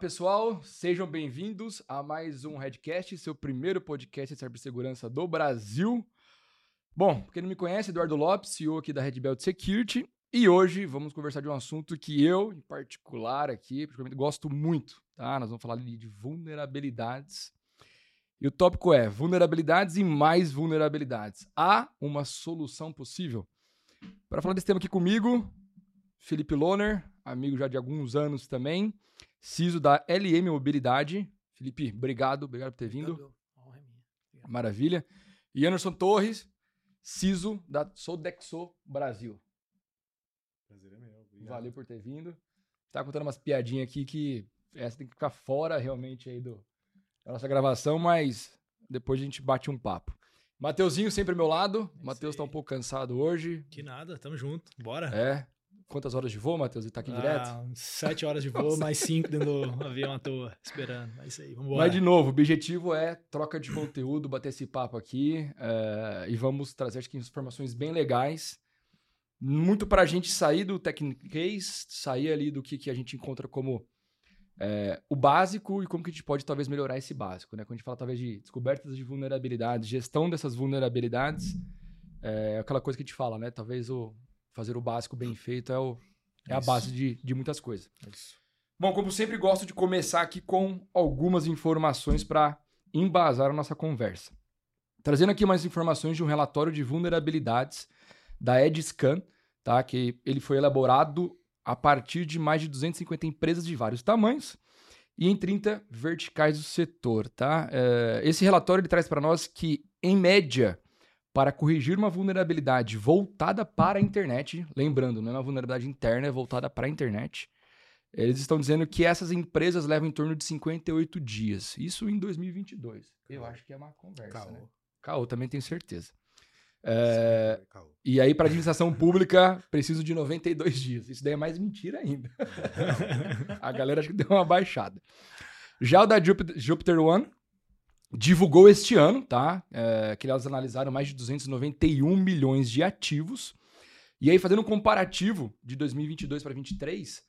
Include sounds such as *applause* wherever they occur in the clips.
pessoal, sejam bem-vindos a mais um Redcast, seu primeiro podcast de cibersegurança do Brasil. Bom, quem não me conhece, Eduardo Lopes, CEO aqui da Red Belt Security, e hoje vamos conversar de um assunto que eu, em particular aqui, gosto muito, tá? Nós vamos falar de vulnerabilidades. E o tópico é vulnerabilidades e mais vulnerabilidades. Há uma solução possível? Para falar desse tema aqui comigo, Felipe Loner, amigo já de alguns anos também, CISO da LM Mobilidade. Felipe, obrigado, obrigado por ter vindo. Maravilha. E Anderson Torres, CISO da Sodexo Brasil. Prazer é meu. Obrigado. Valeu por ter vindo. Tá contando umas piadinhas aqui que essa tem que ficar fora realmente aí do, da nossa gravação, mas depois a gente bate um papo. Mateuzinho sempre ao meu lado. É Matheus tá um pouco cansado hoje. Que nada, tamo junto. Bora. É. Quantas horas de voo, Matheus? Ele tá aqui ah, direto? Sete horas de voo, mais cinco dentro do *laughs* avião à toa, esperando. É isso aí, vamos Mas, de novo, o objetivo é troca de conteúdo, bater esse papo aqui é, e vamos trazer, acho que, informações bem legais. Muito para a gente sair do Technicase, sair ali do que, que a gente encontra como é, o básico e como que a gente pode talvez melhorar esse básico, né? Quando a gente fala talvez de descobertas de vulnerabilidades, gestão dessas vulnerabilidades, é aquela coisa que a gente fala, né? Talvez o fazer o básico bem feito é, o, é a base de, de muitas coisas. Isso. Bom, como sempre, gosto de começar aqui com algumas informações para embasar a nossa conversa. Trazendo aqui mais informações de um relatório de vulnerabilidades da EdScan, tá? que ele foi elaborado a partir de mais de 250 empresas de vários tamanhos e em 30 verticais do setor. Tá? É, esse relatório ele traz para nós que, em média, para corrigir uma vulnerabilidade voltada para a internet, lembrando, não é uma vulnerabilidade interna, é voltada para a internet. Eles estão dizendo que essas empresas levam em torno de 58 dias. Isso em 2022. Eu acho que é uma conversa, Caô. né? Caô, também tenho certeza. É, e aí, para administração pública, preciso de 92 dias. Isso daí é mais mentira ainda. *laughs* a galera acho que deu uma baixada. Já o da Jupiter, Jupiter One, divulgou este ano, tá? É, que elas analisaram mais de 291 milhões de ativos. E aí, fazendo um comparativo de 2022 para 2023,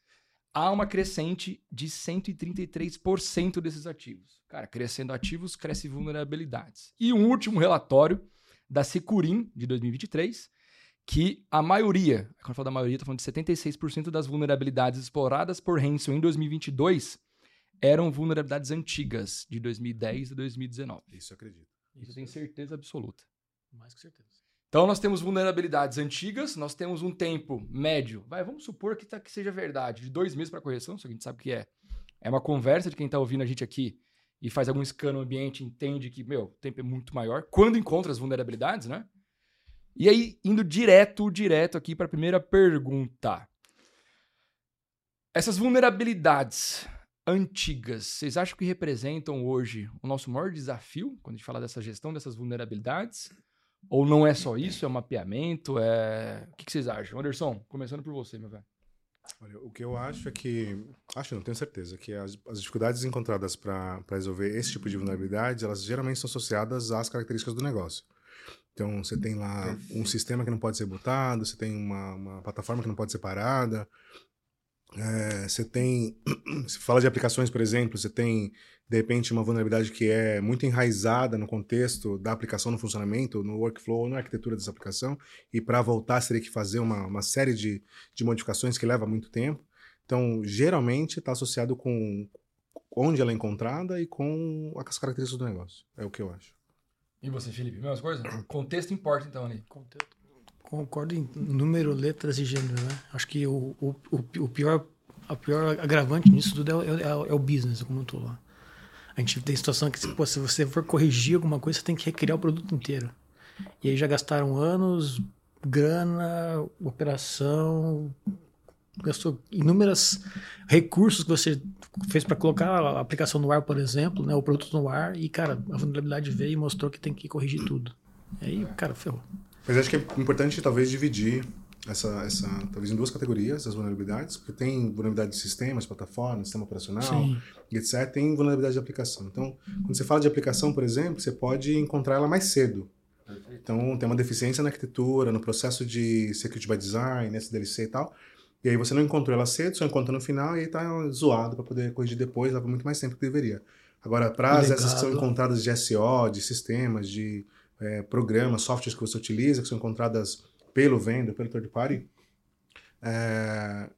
há uma crescente de 133% desses ativos. Cara, crescendo ativos, cresce vulnerabilidades. E um último relatório da Securim, de 2023, que a maioria, quando eu falo da maioria, estou falando de 76% das vulnerabilidades exploradas por Hanson em 2022 eram vulnerabilidades antigas, de 2010 a 2019. Isso eu acredito. Isso eu tenho certeza absoluta. Mais que certeza. Então nós temos vulnerabilidades antigas, nós temos um tempo médio, vai, vamos supor que, tá, que seja verdade, de dois meses para correção, só que a gente sabe que é. É uma conversa de quem está ouvindo a gente aqui e faz algum scan no ambiente, entende que, meu, o tempo é muito maior. Quando encontra as vulnerabilidades, né? E aí, indo direto, direto aqui para a primeira pergunta. Essas vulnerabilidades, antigas, vocês acham que representam hoje o nosso maior desafio quando a gente fala dessa gestão dessas vulnerabilidades? Ou não é só isso, é um mapeamento? É... O que, que vocês acham? Anderson, começando por você, meu velho. Olha, o que eu acho é que, acho não tenho certeza, que as, as dificuldades encontradas para resolver esse tipo de vulnerabilidade, elas geralmente são associadas às características do negócio. Então, você tem lá um sistema que não pode ser botado, você tem uma, uma plataforma que não pode ser parada, é, você tem, *clears throat* se fala de aplicações, por exemplo, você tem de repente uma vulnerabilidade que é muito enraizada no contexto da aplicação no funcionamento, no workflow, na arquitetura dessa aplicação, e para voltar você teria que fazer uma, uma série de, de modificações que leva muito tempo. Então, geralmente está associado com onde ela é encontrada e com as características do negócio. É o que eu acho. E você, Felipe? Mesma coisa? *clears throat* Contexto importa, então, ali. Contexto concordo em número, letras e gênero, né? Acho que o, o, o pior, a pior agravante nisso tudo é, é, é o business, como eu tô lá. A gente tem situação que, pô, se você for corrigir alguma coisa, você tem que recriar o produto inteiro. E aí já gastaram anos, grana, operação, gastou inúmeros recursos que você fez para colocar a aplicação no ar, por exemplo, né, o produto no ar, e, cara, a vulnerabilidade veio e mostrou que tem que corrigir tudo. E aí, cara, ferrou. Mas acho que é importante talvez dividir essa, essa talvez em duas categorias as vulnerabilidades, porque tem vulnerabilidade de sistemas, plataformas, sistema operacional, Sim. e etc. Tem vulnerabilidade de aplicação. Então, quando você fala de aplicação, por exemplo, você pode encontrar ela mais cedo. Então, tem uma deficiência na arquitetura, no processo de security by design, SDLC e tal. E aí você não encontrou ela cedo, só encontra no final e aí tá zoado para poder corrigir depois, leva muito mais tempo que deveria. Agora, para as essas que são encontradas de SO, de sistemas, de é, programas, softwares que você utiliza, que são encontradas pelo vendor, pelo third party, é,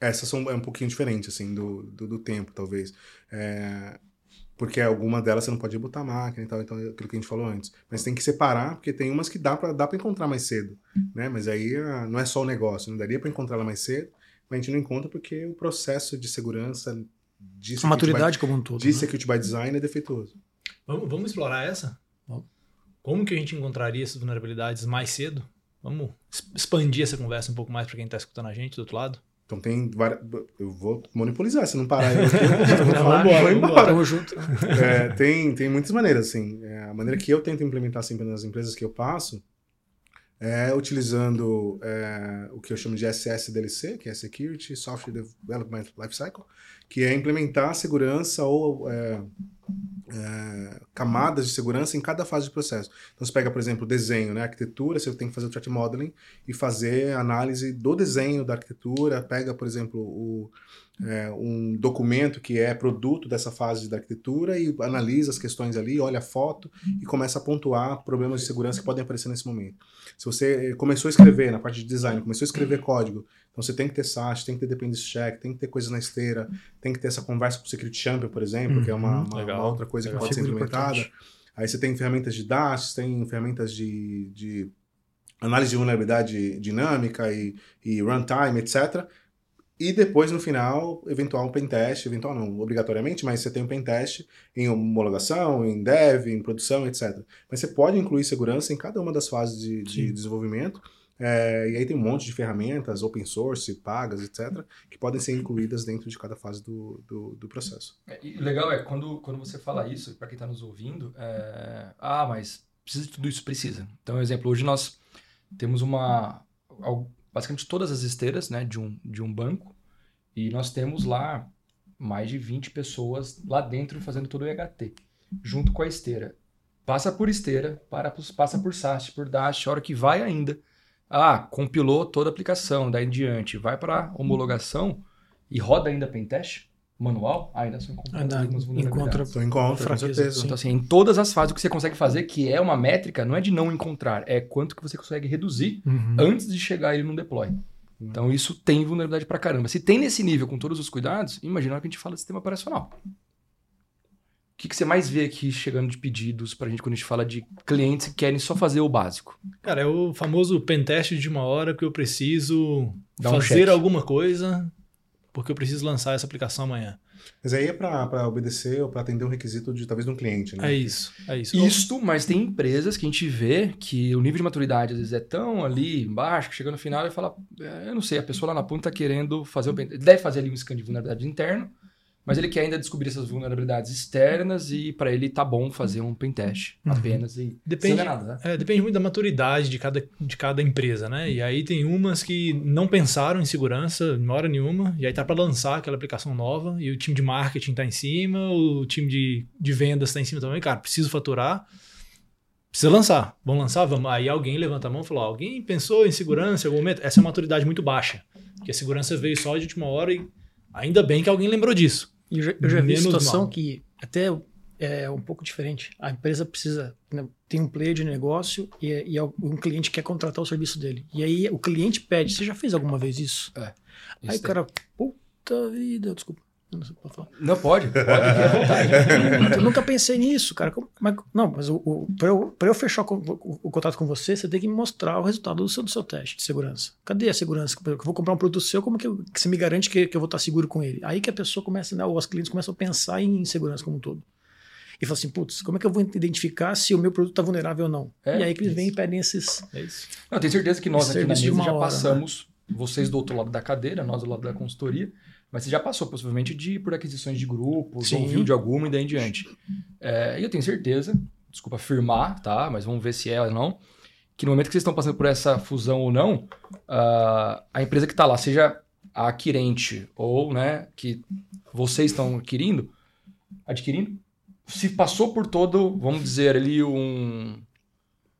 essas são é um pouquinho diferente assim do, do, do tempo talvez. É, porque alguma delas você não pode botar máquina e tal então é aquilo que a gente falou antes. Mas tem que separar porque tem umas que dá para dá para encontrar mais cedo né? Mas aí ah, não é só o negócio não daria para encontrar ela mais cedo mas a gente não encontra porque o processo de segurança de a maturidade by, como um todo de né? security by design é defeituoso. Vamos, vamos explorar essa como que a gente encontraria essas vulnerabilidades mais cedo vamos expandir essa conversa um pouco mais para quem está escutando a gente do outro lado então tem várias. Eu vou monopolizar, se não parar eu *laughs* vou, embora, vou embora. Tamo junto. É, tem, tem muitas maneiras, assim. É, a maneira que eu tento implementar sempre nas empresas que eu passo é utilizando é, o que eu chamo de SSDLC, que é Security Software Development Lifecycle, que é implementar segurança ou é, camadas de segurança em cada fase do processo. Então você pega, por exemplo, desenho, né, arquitetura, você tem que fazer o threat modeling e fazer análise do desenho da arquitetura, pega, por exemplo, o, é, um documento que é produto dessa fase da arquitetura e analisa as questões ali, olha a foto e começa a pontuar problemas de segurança que podem aparecer nesse momento. Se você começou a escrever na parte de design, começou a escrever código, então você tem que ter SAT, tem que ter dependency check, tem que ter coisas na esteira, tem que ter essa conversa com o Security Champion, por exemplo, uhum, que é uma, uma, uma, outra coisa Legal. que pode ser implementada. Importante. Aí você tem ferramentas de DASH, tem ferramentas de, de análise de vulnerabilidade dinâmica e, e runtime, etc. E depois, no final, eventual um pentest, eventual não, obrigatoriamente, mas você tem um pentest em homologação, em dev, em produção, etc. Mas você pode incluir segurança em cada uma das fases de, de desenvolvimento. É, e aí tem um monte de ferramentas, open source, pagas, etc., que podem ser incluídas dentro de cada fase do, do, do processo. É, e legal é, quando, quando você fala isso, para quem está nos ouvindo, é, ah, mas precisa de tudo isso? Precisa. Então, exemplo, hoje nós temos uma basicamente todas as esteiras né, de, um, de um banco e nós temos lá mais de 20 pessoas lá dentro fazendo todo o EHT, junto com a esteira. Passa por esteira, para, passa por SAST, por DASH, a hora que vai ainda. Ah, compilou toda a aplicação, daí em diante, vai para homologação e roda ainda pentest manual, ainda só encontra ainda algumas vulnerabilidades. Encontra, encontra, com certeza. Então, assim, em todas as fases, o que você consegue fazer, que é uma métrica, não é de não encontrar, é quanto que você consegue reduzir uhum. antes de chegar ele no deploy. Então isso tem vulnerabilidade pra caramba. Se tem nesse nível com todos os cuidados, imagina que a gente fala de sistema operacional. O que, que você mais vê aqui chegando de pedidos pra gente quando a gente fala de clientes que querem só fazer o básico? Cara, é o famoso pentest de uma hora que eu preciso Dá fazer um alguma coisa porque eu preciso lançar essa aplicação amanhã. Mas aí é para obedecer ou para atender um requisito de talvez de um cliente, né? É isso, é isso. Isto, mas tem empresas que a gente vê que o nível de maturidade às vezes é tão ali embaixo que chega no final e fala, é, eu não sei, a pessoa lá na ponta está querendo fazer o deve fazer ali um scan de vulnerabilidade interno, mas ele quer ainda descobrir essas vulnerabilidades externas e para ele tá bom fazer um pentest uhum. apenas e depende, nada, né? é, depende muito da maturidade de cada, de cada empresa, né? E aí tem umas que não pensaram em segurança em hora nenhuma e aí tá para lançar aquela aplicação nova e o time de marketing tá em cima, o time de, de vendas tá em cima também, cara, preciso faturar. Precisa lançar. Vamos lançar? Vamos. Aí alguém levanta a mão e falou: alguém pensou em segurança em algum momento? Essa é uma maturidade muito baixa. Que a segurança veio só de última hora e ainda bem que alguém lembrou disso. Eu já, eu já vi situação mal. que até é um pouco diferente. A empresa precisa né, tem um player de negócio e, e, um cliente quer contratar o serviço dele. E aí o cliente pede, você já fez alguma vez isso? É. Aí o cara, puta vida, desculpa. Não, pode não pode, eu nunca pensei nisso, cara. Mas, não, mas o, o, para eu, eu fechar o, o, o, contato com você, você tem que me mostrar o resultado do seu, do seu teste de segurança. Cadê a segurança? Eu vou comprar um produto seu, como que, eu, que você me garante que, que, eu vou estar seguro com ele? Aí que a pessoa começa, né, ou os clientes começam a pensar em segurança como um todo. E fala assim, putz, como é que eu vou identificar se o meu produto está vulnerável ou não? É, e aí que eles vêm e pedem esses. É isso. Não, tenho certeza que nós aqui na mesa já hora, né? passamos, né? vocês do outro lado da cadeira, nós do lado da consultoria mas você já passou possivelmente de por aquisições de grupos, Sim. ouviu de alguma e daí em diante. É, e eu tenho certeza, desculpa afirmar, tá? Mas vamos ver se é ou não, que no momento que vocês estão passando por essa fusão ou não, uh, a empresa que está lá, seja a adquirente ou né, que vocês estão adquirindo, adquirindo, se passou por todo, vamos dizer ali, um.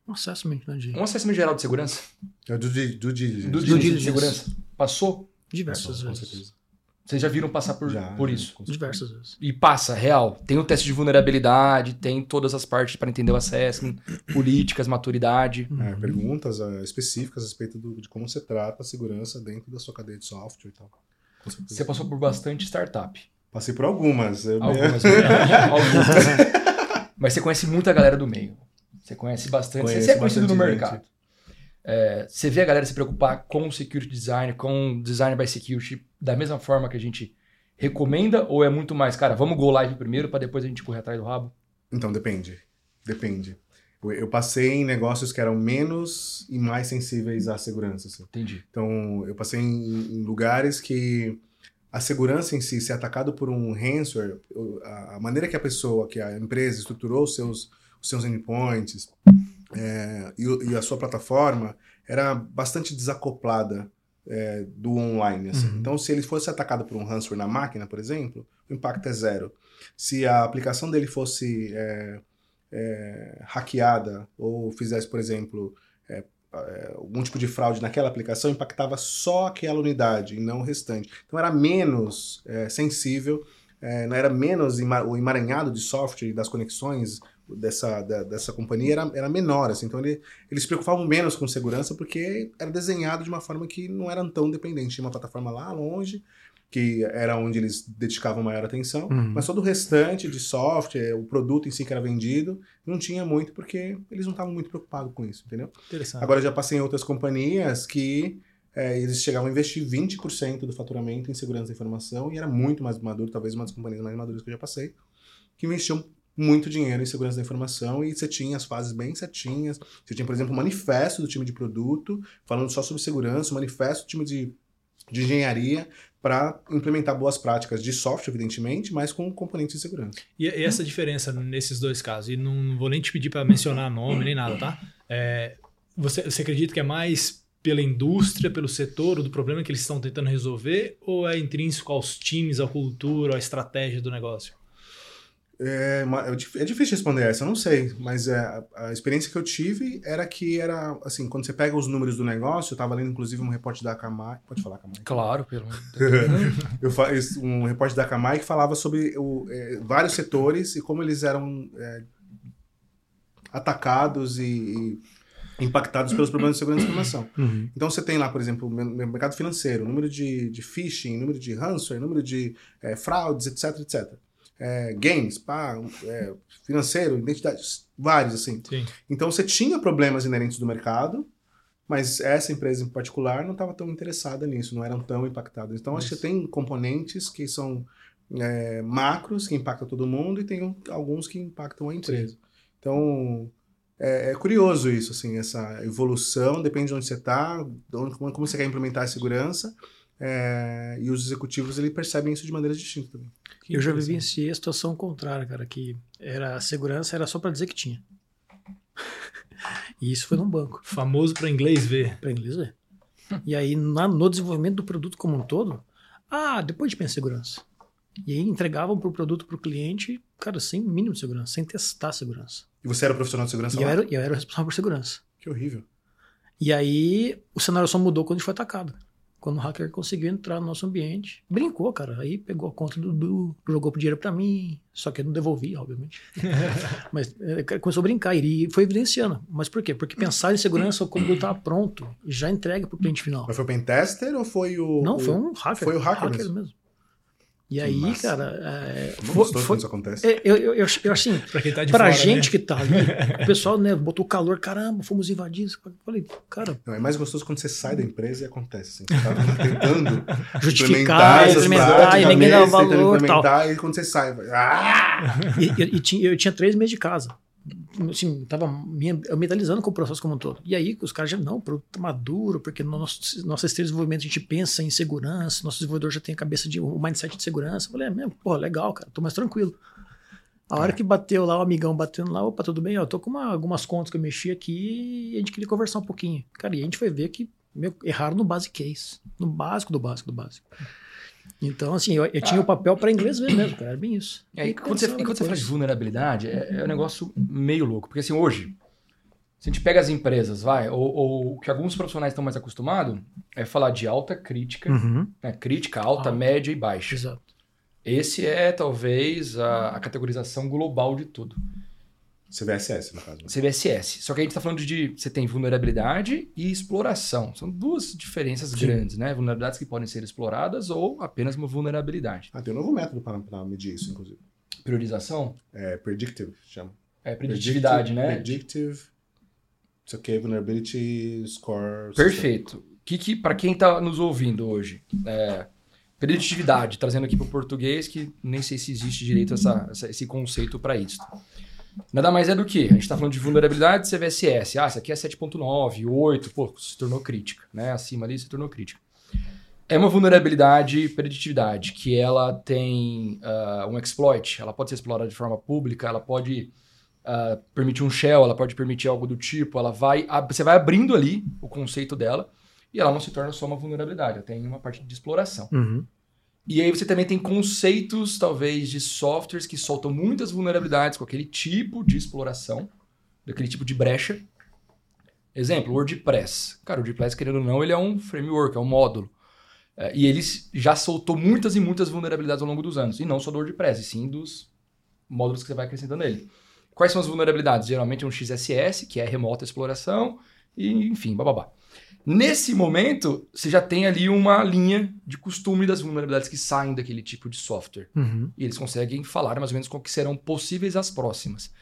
Um assessment, né, Um assessment geral de segurança. É do, do, do, do, do, do de segurança. Passou Diversas Com vezes. Vocês já viram passar por, Já, por isso? Diversas vezes. E passa, real. Tem o teste de vulnerabilidade, tem todas as partes para entender o assessment, *clears throat* políticas, maturidade. É, perguntas ah, específicas a respeito do- de como você trata a segurança dentro da sua cadeia de software e tal. Você passou por bastante startup. Passei por algumas. Eu Algumas. *laughs* algumas. Mas você conhece muita galera do meio. Você conhece bastante. Conheço você é conhecido no mercado. É, você vê a galera se preocupar com o security design, com design by security, da mesma forma que a gente recomenda? Ou é muito mais, cara, vamos go live primeiro para depois a gente correr atrás do rabo? Então, depende. Depende. Eu- passei em negócios que eram menos e mais sensíveis à segurança. assim. Entendi. Então, eu passei em, em lugares que a segurança em si, ser atacado por um ransomware, a maneira que a pessoa, que a empresa estruturou os seus, os seus endpoints é, e, e a sua plataforma era bastante desacoplada é, do online. assim. Uhum. Então, se ele fosse atacado por um ransomware na máquina, por exemplo, o impacto é zero. Se a aplicação dele fosse é, é, hackeada ou fizesse, por exemplo, é, é, algum tipo de fraude naquela aplicação, impactava só aquela unidade e não o restante. Então era menos sensível, não era menos o emaranhado de software e das conexões dessa, da- dessa companhia era, era menor. Assim. Então ele, eles se preocupavam menos com segurança porque era desenhado de uma forma que não era tão dependente. Tinha uma plataforma lá longe, que era onde eles dedicavam maior atenção, Uhum. mas todo o restante de software, o produto em si que era vendido, não tinha muito porque eles não estavam muito preocupados com isso, entendeu? Interessante. Agora já passei em outras companhias que é, eles chegavam a investir 20% do faturamento em segurança da informação e era muito mais maduro, talvez uma das companhias mais maduras que eu já passei, que investiam muito dinheiro em segurança da informação e você tinha as fases bem certinhas. Você tinha, por exemplo, um manifesto do time de produto falando só sobre segurança, um manifesto do time de, de engenharia para implementar boas práticas de software, evidentemente, mas com componentes de segurança. E, e essa diferença nesses dois casos, e não, não vou nem te pedir para mencionar nome nem nada, tá? É, você, você acredita que é mais pela indústria, pelo setor, ou do problema que eles estão tentando resolver, ou é intrínseco aos times, à cultura, à estratégia do negócio? É, é é difícil responder essa, eu não sei, mas é, a, experiência que eu tive era que era, assim, quando você pega os números do negócio, eu estava lendo inclusive um repórter da Akamai, pode falar Akamai? Claro, pelo *laughs* eu um repórter da Akamai que falava sobre o, é, vários setores e como eles eram é, atacados e, e impactados pelos problemas de segurança da informação. Uhum. Então você tem lá, por exemplo, o mer- mercado financeiro, número de, de phishing, número de ransomware, número de é, fraudes, etc, etc. É, games, pá, é, financeiro, identidades, vários assim. Sim. Então você tinha problemas inerentes do mercado, mas essa empresa em particular não estava tão interessada nisso, não eram tão impactadas. Então acho que tem componentes que são é, macros, que impactam todo mundo, e tem alguns que impactam a empresa. Então é, é curioso isso, assim, essa evolução, depende de onde você está, como você quer implementar a segurança, é, e os executivos ele percebem isso de maneiras distintas também. Que Eu já vivenciei a situação contrária, cara, que era a segurança era só para dizer que tinha. *laughs* e isso foi num banco, Famoso para inglês ver. para inglês ver. E aí, na- no desenvolvimento do produto como um todo, ah, depois de pensar em segurança. E aí entregavam pro produto pro cliente, cara, sem mínimo de segurança, sem testar a segurança. E você era profissional de segurança E eu era, eu era o responsável por segurança. Que horrível. E aí o cenário só mudou quando a gente foi atacado. Quando o hacker conseguiu entrar no nosso ambiente. Brincou, cara. Aí pegou a conta do Dudu, jogou dinheiro pra mim. Só que eu não devolvi, obviamente. *laughs* Mas é, começou a brincar e foi evidenciando. Mas por quê? Porque pensar em segurança quando o produto estava pronto, já entrega pro cliente final. Mas foi o pentester ou foi o... Não, o- foi um hacker. foi o hacker mesmo. mesmo. E Que aí, massa. cara, é, foi, foi- quando isso acontece? é, eu, eu, eu, eu, assim, *laughs* Pra quem tá de pra fora, gente né? que tá ali, *laughs* o pessoal, né, botou calor, caramba, fomos invadidos. Eu falei, cara, Não, é mais gostoso quando você sai da empresa e acontece. Assim, você tá tentando *laughs* justificar, práticas, e ninguém dava tentando valor e tal. e quando você sai, vai, ah! E, e- e tinha- eu tinha três meses de casa. Assim, tava me, eu mentalizando com o processo como um todo. E aí os caras já, não, o produto tá maduro, porque no nosso, nosso esteira de desenvolvimento a gente pensa em segurança, nosso desenvolvedor já tem a cabeça de, o mindset de segurança. Eu falei, é mesmo, pô, legal, cara, tô mais tranquilo. A hora que bateu lá, o amigão batendo lá, opa, tudo bem, ó, tô com uma- algumas contas que eu mexi aqui e a gente queria conversar um pouquinho. Cara, e a gente foi ver que meu, erraram no basic case, no básico do básico do básico. Então, assim, eu, eu tinha o papel para inglês ver mesmo, cara, era bem isso. E aí, E quando você, e quando você fala de vulnerabilidade, é, é um negócio meio louco. Porque assim, hoje, Se a gente pega as empresas, vai, ou, ou o que alguns profissionais estão mais acostumados é falar de alta crítica, Uhum. né? crítica, alta, Ah. média e baixa. Exato. Esse é talvez a, a categorização global de tudo. CVSS, no caso. CVSS. Só que a gente está falando de você tem vulnerabilidade e exploração. São duas diferenças Sim. grandes, né? Vulnerabilidades que podem ser exploradas ou apenas uma vulnerabilidade. Ah, tem um novo método para, medir isso, inclusive. Priorização É predictive, chama. é preditividade, né? Predictive. Isso aqui é vulnerability score. Perfeito. Que, que para quem está nos ouvindo hoje, é, preditividade, trazendo aqui para o português, que nem sei se existe direito essa, essa- esse conceito para isso. Nada mais é do que, a gente está falando de vulnerabilidade CVSS. Ah, essa aqui é 7.9, 8, pô, se tornou crítica, né? Acima ali se tornou crítica. É uma vulnerabilidade preditividade, que ela tem ah, um exploit, ela pode ser explorada de forma pública, ela pode ah, permitir um shell, ela pode permitir algo do tipo, ela vai, você vai abrindo ali o conceito dela e ela não se torna só uma vulnerabilidade, ela tem uma parte de exploração. Uhum. E aí você também tem conceitos, talvez, de softwares que soltam muitas vulnerabilidades com aquele tipo de exploração, daquele tipo de brecha. Exemplo, WordPress. Cara, o WordPress, querendo ou não, ele é um framework, é um módulo. É, e ele já soltou muitas e muitas vulnerabilidades ao longo dos anos. E não só do WordPress, e sim dos módulos que você vai acrescentando nele. Quais são as vulnerabilidades? Geralmente é um XSS, que é remota exploração, e enfim, bababá. Nesse momento, você já tem ali uma linha de costume das vulnerabilidades que saem daquele tipo de software. Uhum. E eles conseguem falar mais ou menos qual que serão possíveis as próximas.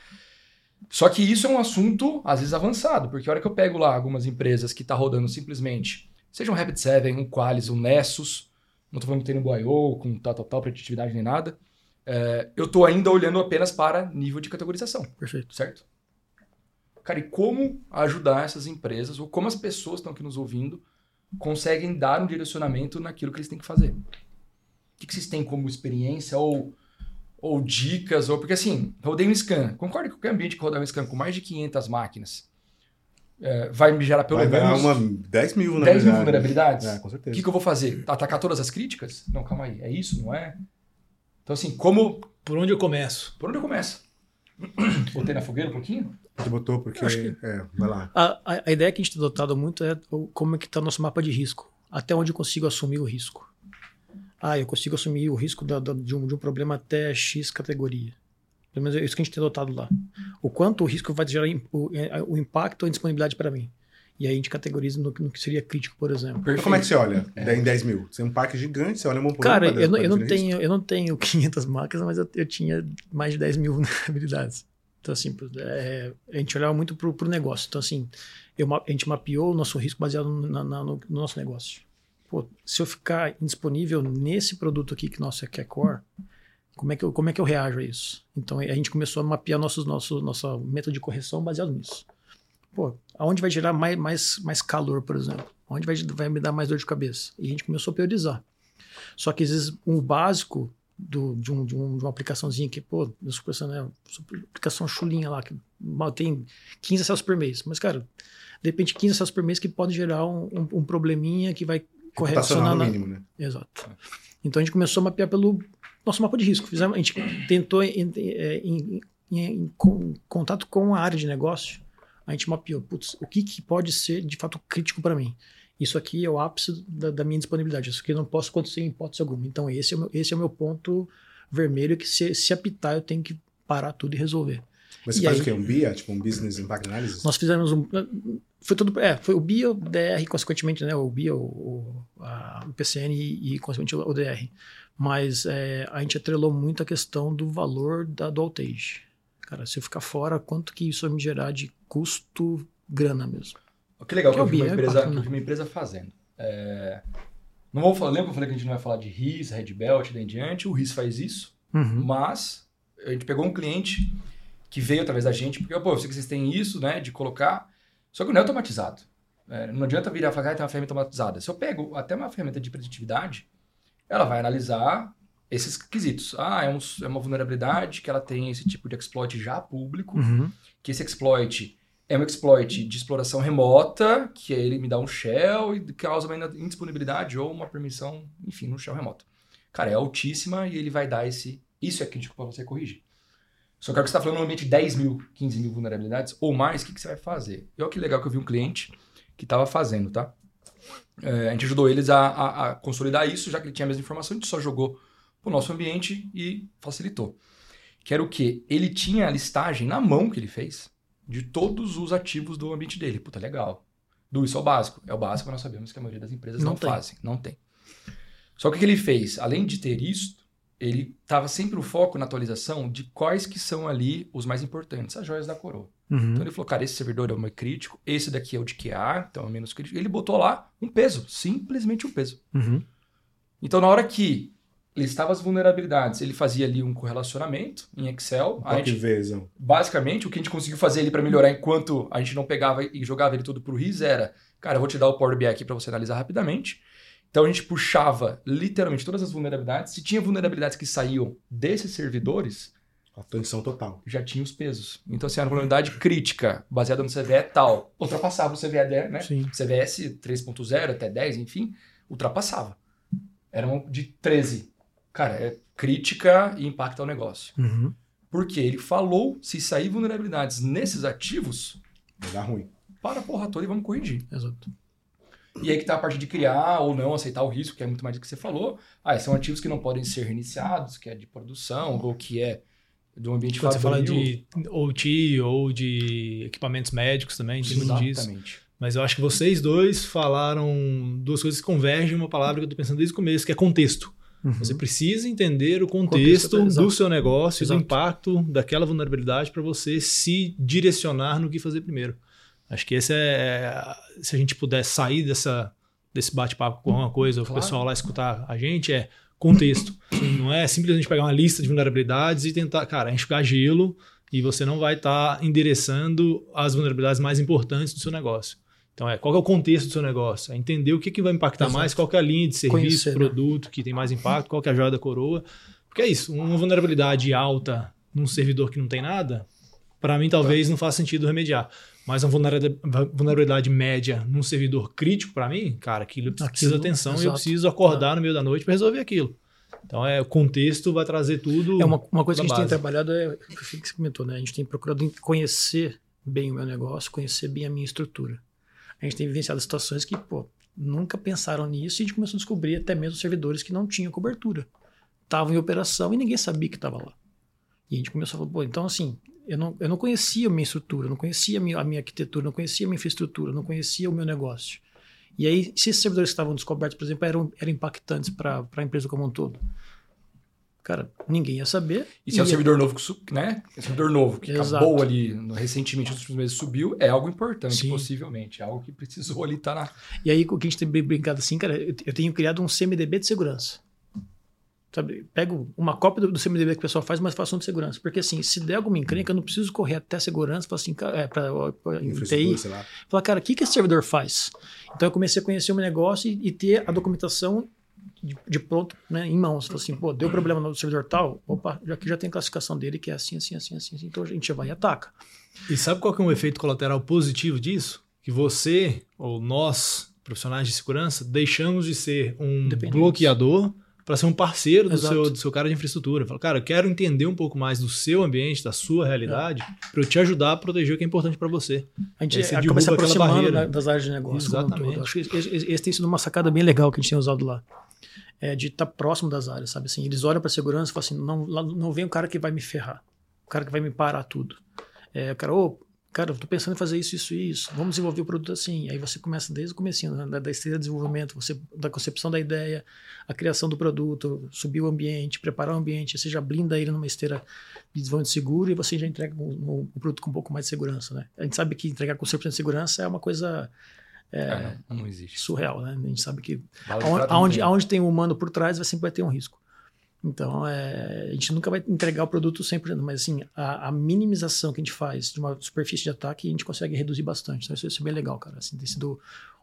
Só que isso é um assunto, às vezes, avançado, porque a hora que eu pego lá algumas empresas que está rodando simplesmente, seja um Rapid7, um Qualys, um Nessus, não estou falando que tem no BioIO, com tal, tal, tal, preditividade nem nada, é, eu estou ainda olhando apenas para nível de categorização Perfeito. certo? Cara, e como ajudar essas empresas, ou como as pessoas que estão aqui nos ouvindo, conseguem dar um direcionamento naquilo que eles têm que fazer? O que, que vocês têm como experiência, ou, ou dicas, ou porque assim, rodei um scan. Concorda que qualquer ambiente que rodar um scan com mais de 500 máquinas é, vai me gerar pelo Vai menos uma 10 mil 10 mil vulnerabilidades. vulnerabilidades? É, com O certeza. que, que eu vou fazer? Atacar todas as críticas? Não, calma aí. É isso, não é? Então, assim, como. Por onde eu começo? Por onde eu começo? *coughs* Botei na fogueira um pouquinho? Tu botou porque. É, vai lá. A, a, a ideia que a gente tem adotado muito é como é que está o nosso mapa de risco. Até onde eu consigo assumir o risco. Ah, eu consigo assumir o risco da- da- de, um, de um problema até X categoria. Pelo menos é isso que a gente tem adotado lá. O quanto o risco vai gerar o, é, o impacto ou a disponibilidade para mim. E aí a gente categoriza no, que- no que seria crítico, por exemplo. Então, como é que você olha? Em 10 mil? Você é um parque gigante, você olha um por Cara, eu, não- eu, não tenho, eu não tenho *laughs* 500 máquinas, mas eu, eu tinha mais de 10 mil *laughs* vulnerabilidades. Então, assim, é, a gente olhava muito pro, pro negócio. Então, assim, eu a gente mapeou o nosso risco baseado na- na- no, no nosso negócio. Pô, se eu ficar indisponível nesse produto aqui que nosso que é core, como é que eu, como é que eu reajo a isso? Então, a gente começou a mapear nossos, nosso, nosso método de correção baseado nisso. Pô, aonde vai gerar mais, mais, mais calor, por exemplo? Onde vai, vai me dar mais dor de cabeça? E a gente começou a priorizar. Só que às vezes um básico do, de, um, de, um, de uma aplicaçãozinha que, pô, eu profissional, né, super aplicação chulinha lá, que mal tem 15 acessos por mês. Mas, cara, de repente 15 acessos por mês que pode gerar um, um, um probleminha que vai correlacionar Reputacional no na, mínimo, né? Exato. Então a gente começou a mapear pelo nosso mapa de risco. Fizemos, a gente tentou em, em- em- em con- contato com a área de negócio, a gente mapeou, putz, o que, que pode ser de fato crítico para mim? Isso aqui é o ápice da, da minha disponibilidade. Isso aqui eu não posso acontecer em hipótese alguma. Então esse é o meu, esse é o meu ponto vermelho que se, se apitar eu tenho que parar tudo e resolver. Mas você E faz aí? o quê? Um BIA? Tipo um Business Impact Analysis? Nós fizemos um. Foi tudo. É, foi o BIA, o DR, consequentemente, né? O BIA, o, o, a- o PCN e, e, consequentemente, o DR. Mas é, a gente atrelou muito a questão do valor da, do outage. Cara, se eu ficar fora, quanto que isso vai me gerar de custo, grana mesmo? Que legal Que que, eu vi uma empresa, que eu vi uma empresa fazendo. É, Não vou falar, lembra que eu falei que a gente não vai falar de RIS, Red Belt e daí em diante? O RIS faz isso, Uhum. mas a gente pegou um cliente que veio através da gente, porque, pô, eu sei que vocês têm isso, né, de colocar, só que não é automatizado. É, não adianta virar e falar, ah, tem uma ferramenta automatizada. Se eu pego até uma ferramenta de preditividade, ela vai analisar esses quesitos. Ah, é, um- é uma vulnerabilidade que ela tem esse tipo de exploit já público, Uhum. que esse exploit é um exploit de exploração remota, que aí ele me dá um shell e causa uma indisponibilidade ou uma permissão, enfim, no shell remoto. Cara, é altíssima e ele vai dar esse. Isso é crítico para você corrigir. Só que que você está falando no ambiente de 10 mil, 15 mil vulnerabilidades ou mais, o que, que você vai fazer? E olha que legal que eu vi um cliente que estava fazendo, tá? É, a gente ajudou eles a, a, a, consolidar isso, já que ele tinha a mesma informação, a gente só jogou para o nosso ambiente e facilitou. Que era o quê? Ele tinha a listagem na mão que ele fez de todos os ativos do ambiente dele. Puta, legal. Do isso é o básico. É o básico, nós sabemos que a maioria das empresas não, não fazem. Não tem. Só que o que ele fez? Além de ter isso, ele estava sempre o foco na atualização de quais que são ali os mais importantes, as joias da coroa. Uhum. Então ele falou, cara, esse servidor é o mais crítico, esse daqui é o de QA, então é o menos crítico. Ele botou lá um peso, simplesmente um peso. Uhum. Então na hora que listava as vulnerabilidades, ele fazia ali um correlacionamento em Excel. Um gente, vezes. basicamente, o que a gente conseguiu fazer ali para melhorar enquanto a gente não pegava e jogava ele tudo pro RIS era, cara, eu vou te dar o Power BI aqui para você analisar rapidamente. Então a gente puxava literalmente todas as vulnerabilidades. Se tinha vulnerabilidades que saíam desses servidores, atenção total. Já tinha os pesos. Então, assim, a vulnerabilidade crítica baseada no CVE tal, ultrapassava o CVE, né? Sim. CVS 3.0 até 10, enfim, ultrapassava. Era de 13. Cara, é crítica e impacta o negócio. Uhum. Porque ele falou, se sair vulnerabilidades nesses ativos... Vai dar ruim. Para a porra toda e vamos corrigir. Exato. E aí que tá a parte de criar ou não aceitar o risco, que é muito mais do que você falou. Ah, são ativos que não podem ser reiniciados, que é de produção, ou que é de um ambiente Quando você fala de OT ou de equipamentos médicos também, tem muito disso. Mas eu acho que vocês dois falaram duas coisas que convergem em uma palavra que eu estou pensando desde o começo, que é contexto. Uhum. Você precisa entender o contexto, contexto do seu negócio, exato. do impacto daquela vulnerabilidade para você se direcionar no que fazer primeiro. Acho que esse é. Se a gente puder sair dessa, desse bate-papo com alguma coisa, claro. o pessoal lá escutar a gente, é contexto. Não é simplesmente pegar uma lista de vulnerabilidades e tentar, cara, enxugar gelo e você não vai estar tá endereçando as vulnerabilidades mais importantes do seu negócio. Então, é qual é o contexto do seu negócio? É entender o que, que vai impactar Exato. mais, qual é a linha de serviço, Conhecer, né? produto né? que tem mais impacto, qual é a joia da coroa. Porque é isso, uma vulnerabilidade alta num servidor que não tem nada, para mim talvez não faça sentido remediar. Mas uma vulnerabilidade média num servidor crítico, para mim, cara, aquilo, precisa de atenção exato. e eu preciso acordar no meio da noite para resolver aquilo. Então, é, o contexto vai trazer tudo. É uma, uma coisa que a gente tem trabalhado, é o que você comentou, né? A gente tem procurado conhecer bem o meu negócio, conhecer bem a minha estrutura. A gente tem vivenciado situações que, pô, nunca pensaram nisso e a gente começou a descobrir até mesmo servidores que não tinham cobertura. Estavam em operação e ninguém sabia que estava lá. E a gente começou a falar, pô, então assim, eu não, eu não conhecia a minha estrutura, não conhecia a minha, a minha arquitetura, não conhecia a minha infraestrutura, não conhecia o meu negócio. E aí, se esses servidores que estavam descobertos, por exemplo, eram, eram impactantes para a empresa como um todo, cara, ninguém ia saber. E se é um servidor novo, que, né? É um servidor novo que Exato. acabou ali recentemente, nos últimos meses subiu, é algo importante, Sim. possivelmente. É algo que precisou ali estar tá na. E aí, o que a gente tem brincado assim, cara, eu tenho criado um CMDB de segurança. Sabe, pego uma cópia do, do CMDB que o pessoal faz, mas faço um de segurança. Porque assim, se der alguma encrenca, eu não preciso correr até segurança, assim, é, para TI. Falar, cara, o que, que esse servidor faz? Então eu comecei a conhecer o meu negócio e, e ter a documentação de, de, pronto né, em mãos. Assim, pô, deu problema no servidor tal, opa, já que já tem classificação dele que é assim, assim, assim, assim, então a gente vai e ataca. E sabe qual que é um efeito colateral positivo disso? Que você, ou nós, profissionais de segurança, deixamos de ser um bloqueador para ser um parceiro do seu, do seu cara de infraestrutura. Fala, cara, eu quero entender um pouco mais do seu ambiente, da sua realidade, é. para eu te ajudar a proteger o que é importante para você. A gente é, começa a aproximando das áreas de negócio. Exatamente. Acho que esse, esse, tem sido uma sacada bem legal que a gente tem usado lá. É de estar tá próximo das áreas, sabe? Assim, eles olham para a segurança e falam assim: não, não vem o cara que vai me ferrar, o cara que vai me parar tudo. É, o cara, ô, cara, eu tô pensando em fazer isso, isso e isso. Vamos desenvolver o produto assim. Aí você começa desde o começo, né? da, da esteira de desenvolvimento, você, da concepção da ideia, a criação do produto, subir o ambiente, preparar o ambiente, você já blinda ele numa esteira de desenvolvimento seguro e você já entrega o, o produto com um pouco mais de segurança, né? A gente sabe que entregar com 100% de segurança é uma coisa... É, é, não, não surreal, né? A gente sabe que aonde, aonde tem um humano por trás, vai sempre vai ter um risco. Então, é, a gente nunca vai entregar o produto 100%, mas assim, a, a, minimização que a gente faz de uma superfície de ataque, a gente consegue reduzir bastante. Então, isso, isso é bem legal, cara. Assim, tem sido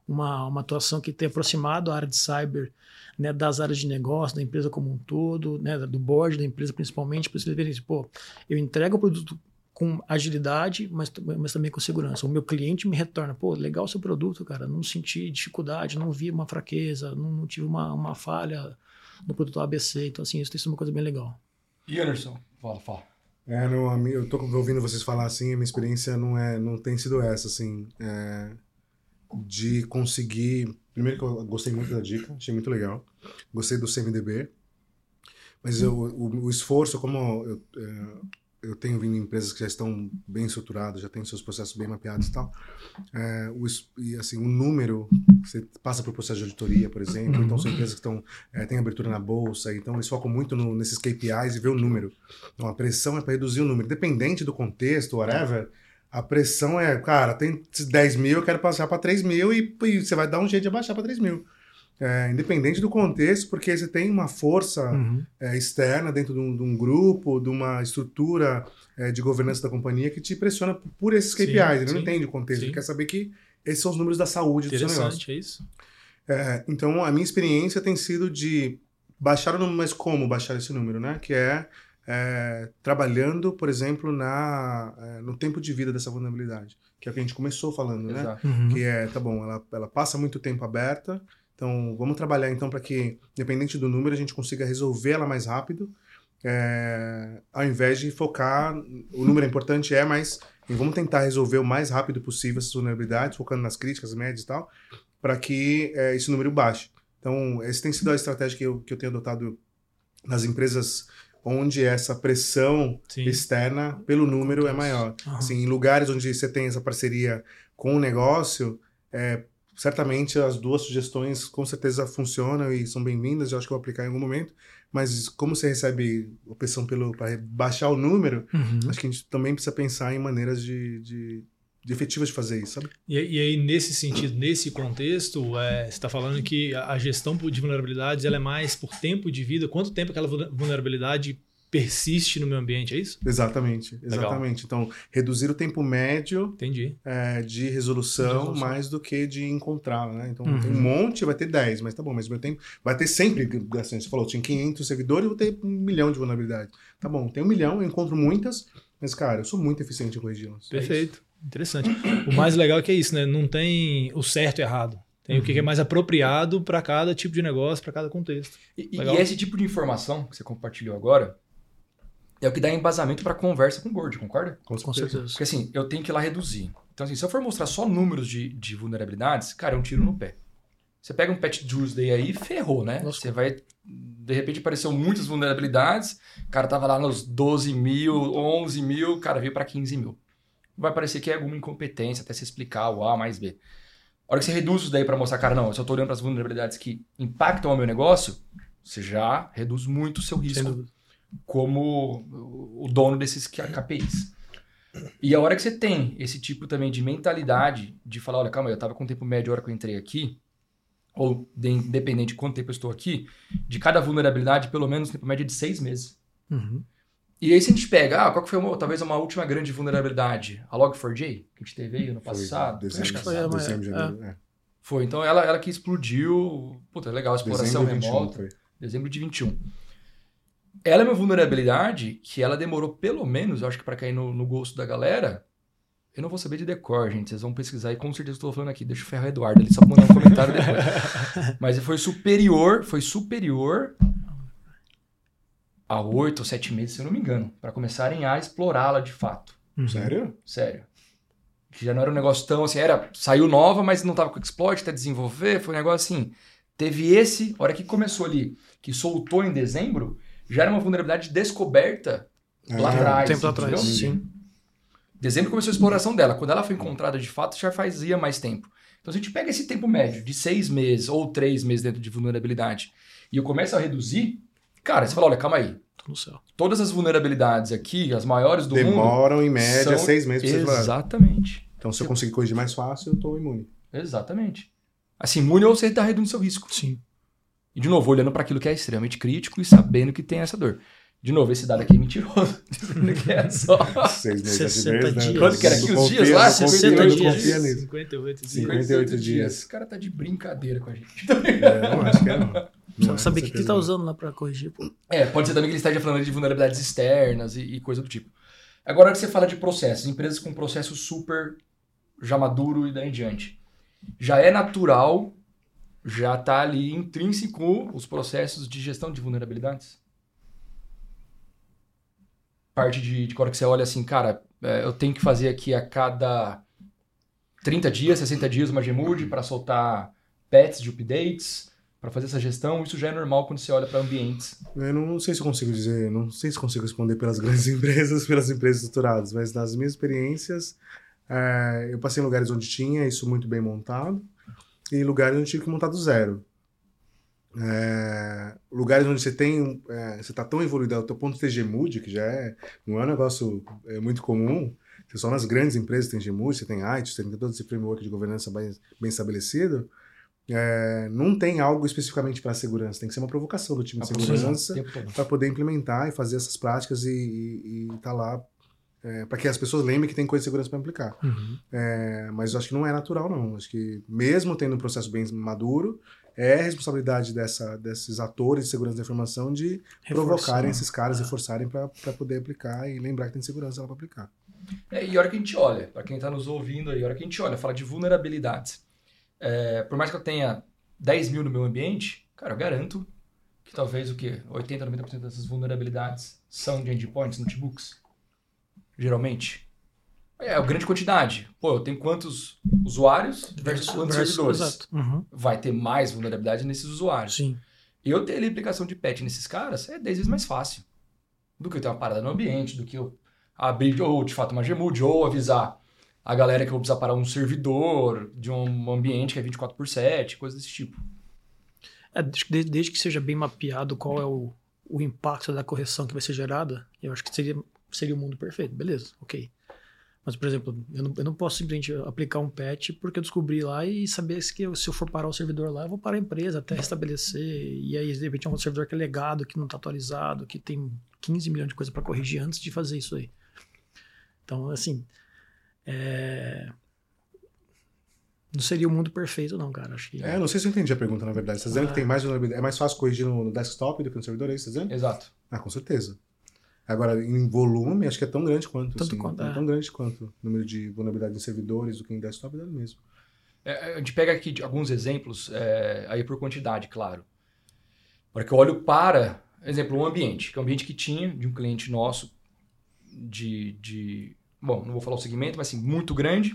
uma, uma atuação que tem aproximado a área de cyber né, das áreas de negócio, da empresa como um todo, né, do board da empresa principalmente, para vocês verem, assim, pô, eu entrego o produto com agilidade, mas, mas também com segurança. O meu cliente me retorna, pô, legal o seu produto, cara, não senti dificuldade, não vi uma fraqueza, não, não tive uma, uma falha no produto ABC. Então, assim, isso tem sido uma coisa bem legal. E Anderson? Fala, fala. É, não, eu tô ouvindo vocês falar assim, a minha experiência não é, não tem sido essa, assim, é, de conseguir. Primeiro que eu gostei muito da dica, achei muito legal, gostei do CMDB, mas eu, o, o esforço, como eu, é, eu tenho vindo em empresas que já estão bem estruturadas, já têm seus processos bem mapeados e tal, é, o, e assim, o número, você passa por processo de auditoria, por exemplo, então são empresas que estão, é, têm abertura na bolsa, então eles focam muito no- nesses KPIs e vê o número. Então a pressão é para reduzir o número. Independente do contexto, whatever, a pressão é, cara, tem 10 mil, eu quero passar para 3 mil e, e você vai dar um jeito de abaixar para 3 mil. É, independente do contexto, porque você tem uma força Uhum. é, externa dentro de um, de um grupo, de uma estrutura é, de governança da companhia que te pressiona por esses Sim, KPIs. Ele sim, não entende o contexto, sim. ele quer saber que esses são os números da saúde do seu negócio. Interessante, é isso? É, então, a minha experiência tem sido de baixar o número, mas como baixar esse número, né? Que é, é, trabalhando, por exemplo, na, é, no tempo de vida dessa vulnerabilidade, que é o que a gente começou falando, né? Exato. Uhum. Que é, tá bom, ela, ela passa muito tempo aberta, então vamos trabalhar então para que, independente do número, a gente consiga resolver ela mais rápido, é, ao invés de focar, o número é importante, é, mas vamos tentar resolver o mais rápido possível essas vulnerabilidades, focando nas críticas, médias e tal, para que é, esse número baixe. Então, essa tem sido a estratégia que eu, que eu tenho adotado nas empresas onde essa pressão Sim. externa pelo número é maior. Aham. Assim, em lugares onde você tem essa parceria com o negócio, é, certamente as duas sugestões com certeza funcionam e são bem-vindas, eu acho que eu vou aplicar em algum momento, mas como você recebe a pressão para baixar o número, Uhum. acho que a gente também precisa pensar em maneiras de, de, de efetivas de fazer isso, sabe? E, e aí, nesse sentido, nesse contexto, é, você está falando que a gestão de vulnerabilidades ela é mais por tempo de vida. Quanto tempo aquela vulner- vulnerabilidade persiste no meio ambiente, é isso? Exatamente, Legal. exatamente. Então, reduzir o tempo médio Entendi. é, de resolução, De resolução. mais do que de encontrá-la, né? Então, Uhum. tem um monte, vai ter 10, mas tá bom, mas meu tempo vai ter sempre, assim, você falou, tinha 500 servidores, eu vou ter um milhão de vulnerabilidades. Tá bom, tem um milhão, eu encontro muitas, mas, cara, eu sou muito eficiente em corrigi-las. Perfeito. Interessante. O mais legal é que é isso, né? Não tem o certo e errado. Tem o que é mais apropriado para cada tipo de negócio, para cada contexto. E, e Legal. esse tipo de informação que você compartilhou agora é o que dá embasamento para conversa com o board, concorda? Com Com certeza. Porque assim, eu tenho que ir lá reduzir. Então, assim, se eu for mostrar só números de, de vulnerabilidades, cara, é um tiro no pé. Você pega um patch Tuesday aí, ferrou, né? Nossa. Você vai. De repente apareceu muitas vulnerabilidades, o cara tava lá nos 12 mil, 11 mil, o cara veio para 15 mil. Vai parecer que é alguma incompetência até se explicar o A mais B. A hora que você reduz isso daí para mostrar, cara, não, eu só tô olhando para as vulnerabilidades que impactam o meu negócio, você já reduz muito o seu risco. Como o dono desses KPIs. E a hora que você tem esse tipo também de mentalidade de falar, olha, calma, eu estava com tempo médio a hora que eu entrei aqui, ou de, independente de quanto tempo eu estou aqui, de cada vulnerabilidade, pelo menos tempo médio é de seis meses. Uhum. E aí se a gente pega, ah, qual que foi uma, talvez uma última grande vulnerabilidade? A Log4j, que a gente teve aí ano passado. Dezembro, Acho que foi dezembro, maior- janeiro, é. Foi, então ela, ela que explodiu, puta, legal, exploração Dezembro de 21 remota. foi. Dezembro de 21. Ela é uma vulnerabilidade que ela demorou pelo menos, eu acho que para cair no, no gosto da galera. Eu não vou saber de decor, gente. Vocês vão pesquisar e com certeza estou falando aqui. Deixa o ferro Eduardo ali só pra mandar um comentário depois. *laughs* Mas foi superior, foi superior a oito ou sete meses, se eu não me engano, para começarem a explorá-la de fato. Uhum. Sério? Sério. Que já não era um negócio tão assim, era, saiu nova, mas não tava com exploit até desenvolver, foi um negócio assim. Teve esse, a hora que começou ali, que soltou em dezembro, já era uma vulnerabilidade descoberta lá Ah, atrás. Tempo atrás, sim. Dezembro começou a exploração dela. Quando ela foi encontrada de fato, já fazia mais tempo. Então, se a gente pega esse tempo médio de seis meses ou três meses dentro de vulnerabilidade e eu começo a reduzir, cara, você fala, olha, calma aí. Tô no céu. Todas as vulnerabilidades aqui, as maiores do mundo, Demoram, em média, são- seis meses pra explorado. Exatamente. Então, se eu conseguir corrigir mais fácil, eu tô imune. Exatamente. Assim, imune ou você está reduzindo seu risco. Sim. E, de novo, olhando para aquilo que é extremamente crítico e sabendo que tem essa dor. De novo, esse dado aqui é mentiroso. *laughs* Dizendo que é só. Seis meses, sete 60 meses, né? dias. Quanto que era aqui Não os dias confia- lá? não confia- 60 não dias. confia nisso. 58 dias. 58 dias. Esse cara tá de brincadeira com a gente. *laughs* É, não acho que é, não. Não Precisa saber o que, certeza tá usando lá pra corrigir. Pô. É, pode ser também que ele esteja falando de vulnerabilidades externas e, e coisa do tipo. Agora que você fala de processos, empresas com processo super já maduro e daí em diante. Já é natural, já tá ali intrínseco os processos de gestão de vulnerabilidades? parte de, de que você olha assim, cara, é, eu tenho que fazer aqui a cada 30 dias, 60 dias uma Gmood para soltar patches de updates, para fazer essa gestão. Isso já é normal quando você olha para ambientes. Eu não sei se eu consigo dizer, não sei se consigo responder pelas *laughs* grandes empresas, pelas empresas estruturadas, mas nas minhas experiências, é, eu passei em lugares onde tinha isso muito bem montado e lugares onde tive que montar do zero. É, lugares onde você tem, é, você está tão evoluído ao teu ponto de ter que já é, não é um negócio é, muito comum, você só nas grandes empresas tem Gmood, você tem IT, você tem todo esse framework de governança bem, bem estabelecido, é, não tem algo especificamente para segurança, tem que ser uma provocação do time de segurança para poder implementar e fazer essas práticas e estar tá lá é, para que as pessoas lembrem que tem coisa de segurança para aplicar. Uhum. É, mas eu acho que não é natural, não. Acho que mesmo tendo um processo bem maduro, é responsabilidade dessa, desses atores de segurança da informação de provocarem esses caras e forçarem para poder aplicar e lembrar que tem segurança lá para aplicar. É, e a hora que a gente olha, para quem está nos ouvindo aí, a hora que a gente olha, fala de vulnerabilidades. É, por mais que eu tenha 10 mil no meu ambiente, cara, eu garanto que talvez o quê? 80, 90% dessas vulnerabilidades são de endpoints, notebooks. Geralmente. É, a grande quantidade. Pô, eu tenho quantos usuários versus quantos versus, servidores. Exato. Uhum. Vai ter mais vulnerabilidade nesses usuários. Sim. Eu ter a aplicação de patch nesses caras é 10 vezes mais fácil do que eu ter uma parada no ambiente, do que eu abrir ou de fato uma Gmood ou avisar a galera que eu vou precisar parar um servidor de um ambiente que é 24 por 7, coisas desse tipo. É, desde, desde que seja bem mapeado qual é o, o impacto da correção que vai ser gerada, eu acho que seria, seria o mundo perfeito. Beleza, ok. Mas, por exemplo, eu não, eu não posso simplesmente aplicar um patch porque eu descobri lá e saber se, que se eu for parar o servidor lá, eu vou parar a empresa até restabelecer. E aí, de repente, é um servidor que é legado, que não está atualizado, que tem 15 milhões de coisas para corrigir antes de fazer isso aí. Então, assim, é... Não seria o mundo perfeito, não, cara. Acho que... É, não sei se eu entendi a pergunta, na verdade. Você está dizendo ah. que tem mais vulnerabilidade. É mais fácil corrigir no desktop do que no servidor, é isso que você está dizendo? Exato. Ah, com certeza. Agora, em volume, acho que é tão grande quanto. Tanto assim, quanto, é. tão grande quanto o número de vulnerabilidade em servidores do que em desktop é mesmo. É, a gente pega aqui alguns exemplos, é, aí por quantidade, claro. Para que eu olho para, exemplo, um ambiente, que é um ambiente que tinha de um cliente nosso de, de bom, não vou falar o segmento, mas assim, muito grande.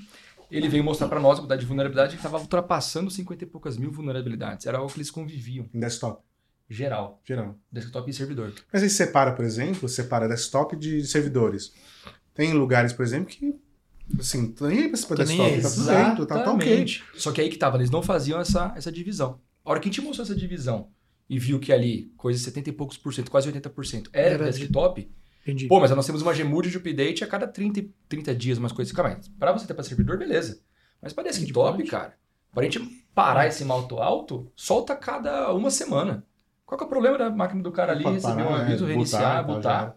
Ele veio mostrar para nós a quantidade de vulnerabilidade que estava ultrapassando 50 e poucas mil vulnerabilidades. Era algo que eles conviviam. Em desktop? Geral. Geral. Desktop e servidor. Mas aí separa, por exemplo, separa desktop de servidores. Tem lugares, por exemplo, que assim, nem aí pra desktop, tá tudo dentro, tá, tá ok. Só que aí que tava, eles não faziam essa, essa divisão. A hora que a gente mostrou essa divisão e viu que ali, coisa de 70 e poucos por cento, quase 80%, era, era desktop, de Entendi. Pô, mas nós temos uma Gmood de update a cada 30, 30 dias, umas coisas. Calma aí, pra você ter para servidor, beleza. Mas para desktop, cara, pra gente parar esse malto alto, solta cada uma semana. Qual que é o problema da máquina do cara ali, Pode receber parar, um aviso, é, reiniciar, botar? botar.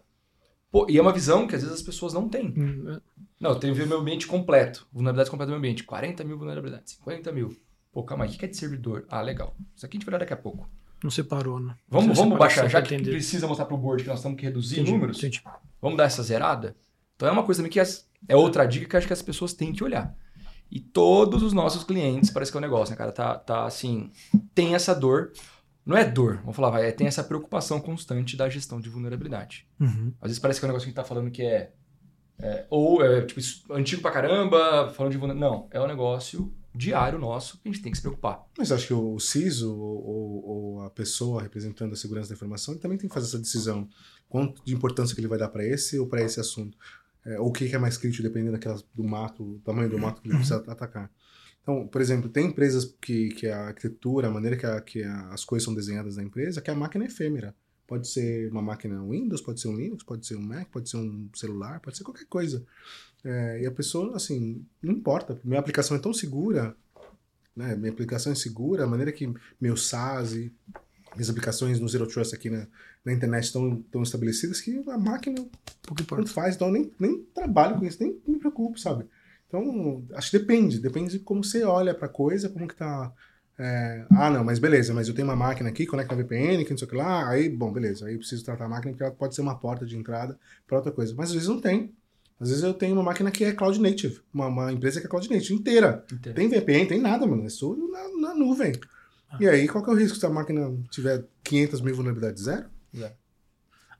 Pô, e é uma visão que às vezes as pessoas não têm. Hum, é. Não, eu tenho que ver meu ambiente completo, vulnerabilidade completa do meu ambiente. 40 mil vulnerabilidades, 50 mil. Pô, calma aí, o que é de servidor? Ah, legal. Isso aqui a gente vai daqui a pouco. Não separou, né? Vamos, vamos baixar, já que precisa mostrar para o board que nós temos que reduzir entendi, números. Entendi. Vamos dar essa zerada? Então é uma coisa que as, é outra dica que acho que as pessoas têm que olhar. E todos os nossos clientes, parece que é um negócio, né, cara? Tá, tá assim, tem essa dor. Não é dor, vamos falar, vai, é, tem essa preocupação constante da gestão de vulnerabilidade. Uhum. Às vezes parece que é um negócio que a gente tá falando que é, é ou é tipo antigo pra caramba, falando de vulnerabilidade. Não, é um negócio diário nosso que a gente tem que se preocupar. Mas acho que o CISO ou, ou, a pessoa representando a segurança da informação também tem que fazer essa decisão. Quanto de importância que ele vai dar para esse ou para esse assunto. É, ou o que é mais crítico, dependendo daquela, do mato, do tamanho do mato que ele precisa *clears throat* atacar. Então, por exemplo, tem empresas que, que a arquitetura, a maneira que, a, que a, as coisas são desenhadas na empresa, que a máquina é efêmera. Pode ser uma máquina Windows, pode ser um Linux, pode ser um Mac, pode ser um celular, pode ser qualquer coisa. É, e a pessoa, assim, não importa. Minha aplicação é tão segura, né? Minha aplicação é segura, a maneira que meu SaaS e minhas aplicações no Zero Trust aqui na, na internet estão tão estabelecidas que a máquina pouco faz, então eu nem, nem trabalho com isso, nem me preocupo, sabe? Então, acho que depende, depende de como você olha para a coisa, como que tá... É, ah, não, mas beleza, mas eu tenho uma máquina aqui, conecta a VPN, que não sei o que lá, aí, bom, beleza, aí eu preciso tratar a máquina porque ela pode ser uma porta de entrada para outra coisa. Mas às vezes não tem. Às vezes eu tenho uma máquina que é cloud native, uma, uma empresa que é cloud native inteira. inteira. Tem VPN, tem nada, mano, é só na, na nuvem. Ah. E aí, qual que é o risco se a máquina tiver 500 mil vulnerabilidades? Zero? Zero.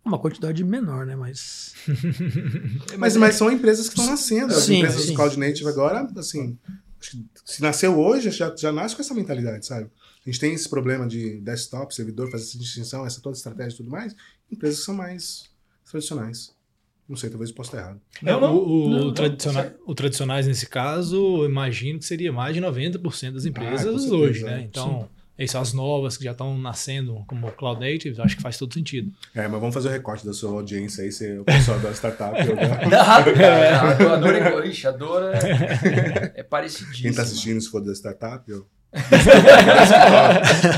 Uma quantidade menor, né? Mas. *laughs* Mas, mas são empresas que estão nascendo. As Sim, empresas sim. Cloud Native agora, assim, acho que se nasceu hoje, já, já nasce com essa mentalidade, sabe? A gente tem esse problema de desktop, servidor, fazer essa distinção, essa toda estratégia e tudo mais. Empresas que são mais tradicionais. Não sei, talvez eu possa estar errado. Não, não. O, o, Não, tradiciona- o tradicionais nesse caso, eu imagino que seria mais de 90% das empresas Ah, com certeza, hoje, é. né? Então, essas as novas que já estão nascendo como Cloud Native, acho que faz todo sentido. É, mas vamos fazer o recorte da sua audiência aí, se o pessoal da startup. *laughs* eu- *laughs* cara. A dor é, ixi, a dor é, é parecidíssima. Quem tá assistindo, se for da startup, eu...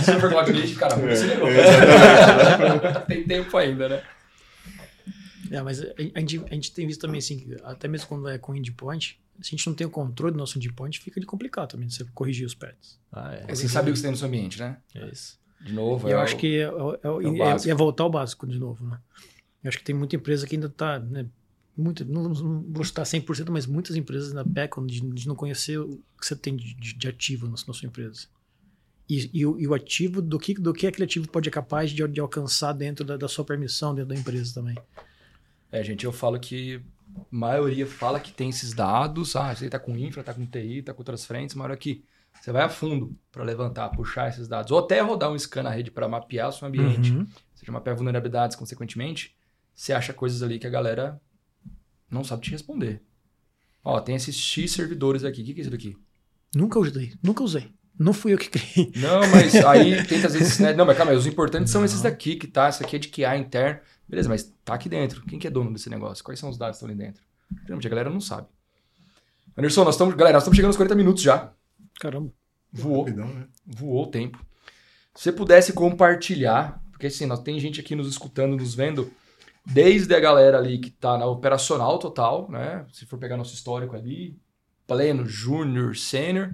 Se não for Cloud Native, cara, É, exatamente. *laughs* Tem tempo ainda, né? É, mas a gente, a gente tem visto também, assim, até mesmo quando é com endpoint, se a gente não tem o controle do nosso endpoint, fica de complicado também de você corrigir os pads. Ah, é. É, Você sabe o que você tem no seu ambiente, né? É isso. De novo, E eu é acho o- que é, é, é, é voltar ao básico de novo, né? Eu acho que tem muita empresa que ainda está, né, muito, não, não vou citar 100%, mas muitas empresas ainda pecam de, de não conhecer o que você tem de, de- de ativo na, na sua empresa. E, e o, e o ativo, do que, do que aquele ativo pode ser capaz de, de alcançar dentro da, da sua permissão, dentro da empresa também. É, gente, eu falo que maioria fala que tem esses dados, ah, você tá com infra, tá com TI, tá com outras frentes, mas hora que você vai a fundo para levantar, puxar esses dados, ou até rodar um scan na rede para mapear o seu ambiente, Uhum. seja mapear vulnerabilidades, consequentemente, você acha coisas ali que a galera não sabe te responder. Ó, tem esses X servidores aqui, o que, que é isso daqui? Nunca usei, nunca usei. Não fui eu que criei. Não, mas aí *laughs* tenta às vezes, né? Não, mas calma aí, os importantes são esses daqui que tá, esse aqui é de QA interno. Beleza, mas tá aqui dentro. Quem que é dono desse negócio? Quais são os dados que estão ali dentro? Geralmente a galera não sabe. Anderson, nós estamos, galera, nós estamos chegando aos 40 minutos já. Caramba. Voou, Rapidão, né? voou o tempo. Se você pudesse compartilhar, porque assim, nós tem gente aqui nos escutando, nos vendo, desde a galera ali que tá na operacional total, né? Se for pegar nosso histórico ali, pleno, júnior, sênior,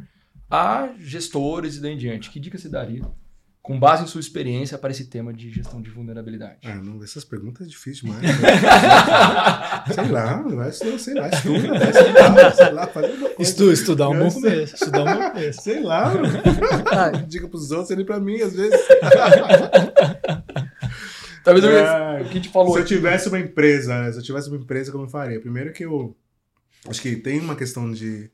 a gestores e daí em diante. Que dica você daria, com base em sua experiência, para esse tema de gestão de vulnerabilidade? Ah, não, essas perguntas é difícil demais. né? *laughs* sei lá, vai, sei lá, estuda, né? sei lá, sei lá, faz alguma coisa. Estu, estudar um bom começo. Estudar um bom começo. Sei lá, *laughs* diga pros outros, ele pra mim, às vezes. *laughs* Talvez eu- É, o que te falou Se eu tivesse uma empresa, né, se eu tivesse uma empresa, como eu faria? Primeiro que eu acho que tem uma questão de,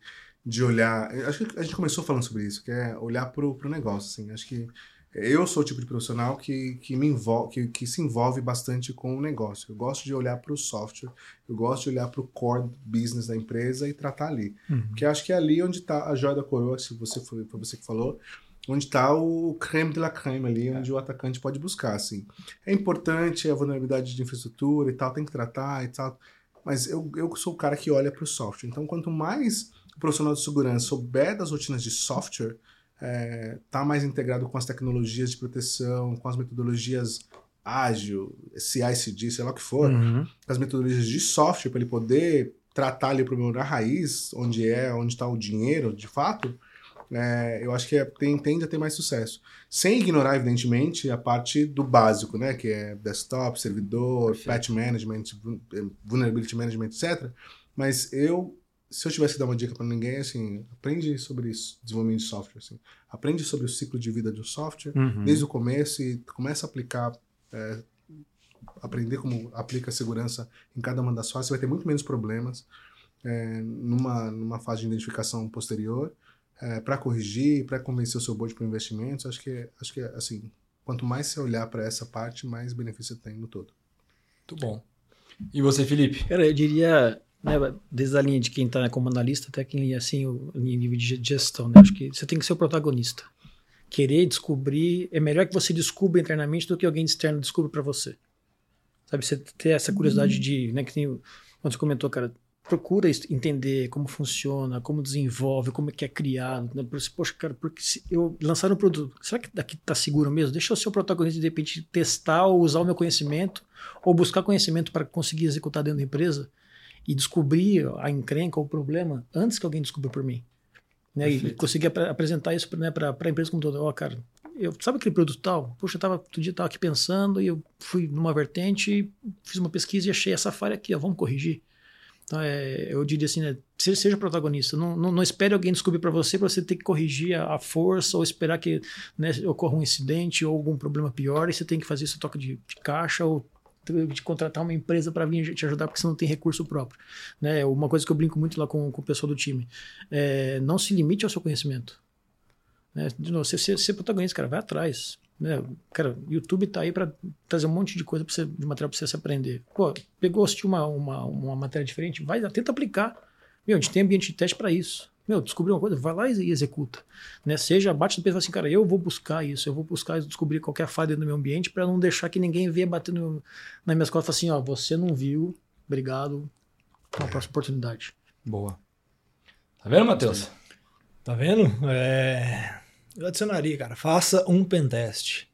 de olhar. Acho que a gente começou falando sobre isso, que é olhar pro, pro negócio. Assim. Acho que eu sou o tipo de profissional que, que me envolve, que, que se envolve bastante com o negócio. Eu gosto de olhar para o software, eu gosto de olhar para o core business da empresa e tratar ali. Uhum. Porque acho que é ali onde está a joia da coroa, se você foi, foi você que falou, onde está o creme de la creme ali, onde o atacante pode buscar, assim. É importante a vulnerabilidade de infraestrutura e tal, tem que tratar e tal, mas eu, eu sou o cara que olha para o software. Então, quanto mais o profissional de segurança souber das rotinas de software, é, tá mais integrado com as tecnologias de proteção, com as metodologias ágil, CI/CD, sei lá o que for, Uhum. as metodologias de software para ele poder tratar ali o problema na raiz, onde é, onde está o dinheiro, de fato, é, eu acho que é, tem, tende a ter mais sucesso. Sem ignorar, evidentemente, a parte do básico, né? Que é desktop, servidor, Perfeito. patch management, eh, vulnerability management, etc. Mas eu, se eu tivesse que dar uma dica para ninguém, assim, aprende sobre isso, desenvolvimento de software, assim. Aprende sobre o ciclo de vida de um software, Uhum. desde o começo e começa a aplicar, é, aprender como aplica a segurança em cada uma das fases, você vai ter muito menos problemas é, numa, numa fase de identificação posterior, para corrigir, para convencer o seu board para investimentos. Acho que, acho que assim, quanto mais você olhar para essa parte, mais benefício você tem no todo. Muito bom. E você, Felipe? Cara, eu diria, né, desde a linha de quem está como analista até quem assim, o nível de gestão, né? Acho que você tem que ser o protagonista. Querer descobrir, é melhor que você descubra internamente do que alguém externo descubra para você. Sabe, você ter essa curiosidade de, né, que tem, quando você comentou, cara, procura entender como funciona, como desenvolve, como é que é criado. Né? Poxa, cara, porque se eu lançar um produto, será que daqui tá seguro mesmo? Deixa eu ser o protagonista de repente testar ou usar o meu conhecimento ou buscar conhecimento para conseguir executar dentro da empresa e descobrir a encrenca ou o problema antes que alguém descubra por mim. Né? E Perfeito. conseguir apre- apresentar isso né, para a empresa como todo. Ó, cara, eu, sabe aquele produto tal? Puxa, eu tava, outro dia estava aqui pensando e eu fui numa vertente, fiz uma pesquisa e achei essa falha aqui, ó, vamos corrigir. Então, é, eu diria assim, né, se- seja protagonista. Não, não, não espere alguém descobrir para você para você ter que corrigir a, a força ou esperar que né, ocorra um incidente ou algum problema pior e você tem que fazer isso toque de, de caixa ou de contratar uma empresa para vir te ajudar porque você não tem recurso próprio. Né? Uma coisa que eu brinco muito lá com, com o pessoal do time: é, não se limite ao seu conhecimento. Né? De novo, você ser protagonista, cara, vai atrás. Né? Cara, YouTube tá aí para trazer um monte de coisa você, de material para você se aprender. Pô, pegou, assistiu uma, uma, uma matéria diferente, vai, tenta aplicar. Meu, a gente tem ambiente de teste para isso. Meu, descobriu uma coisa, vai lá e executa. Né? Seja, bate no peito e fala assim, cara, eu vou buscar isso, eu vou buscar descobrir qualquer falha no meu ambiente para não deixar que ninguém venha batendo nas minhas costas e assim, ó, você não viu, obrigado, uma próxima oportunidade. Boa. Tá vendo, Matheus? Tá vendo? É... Eu adicionaria, cara, faça um pentest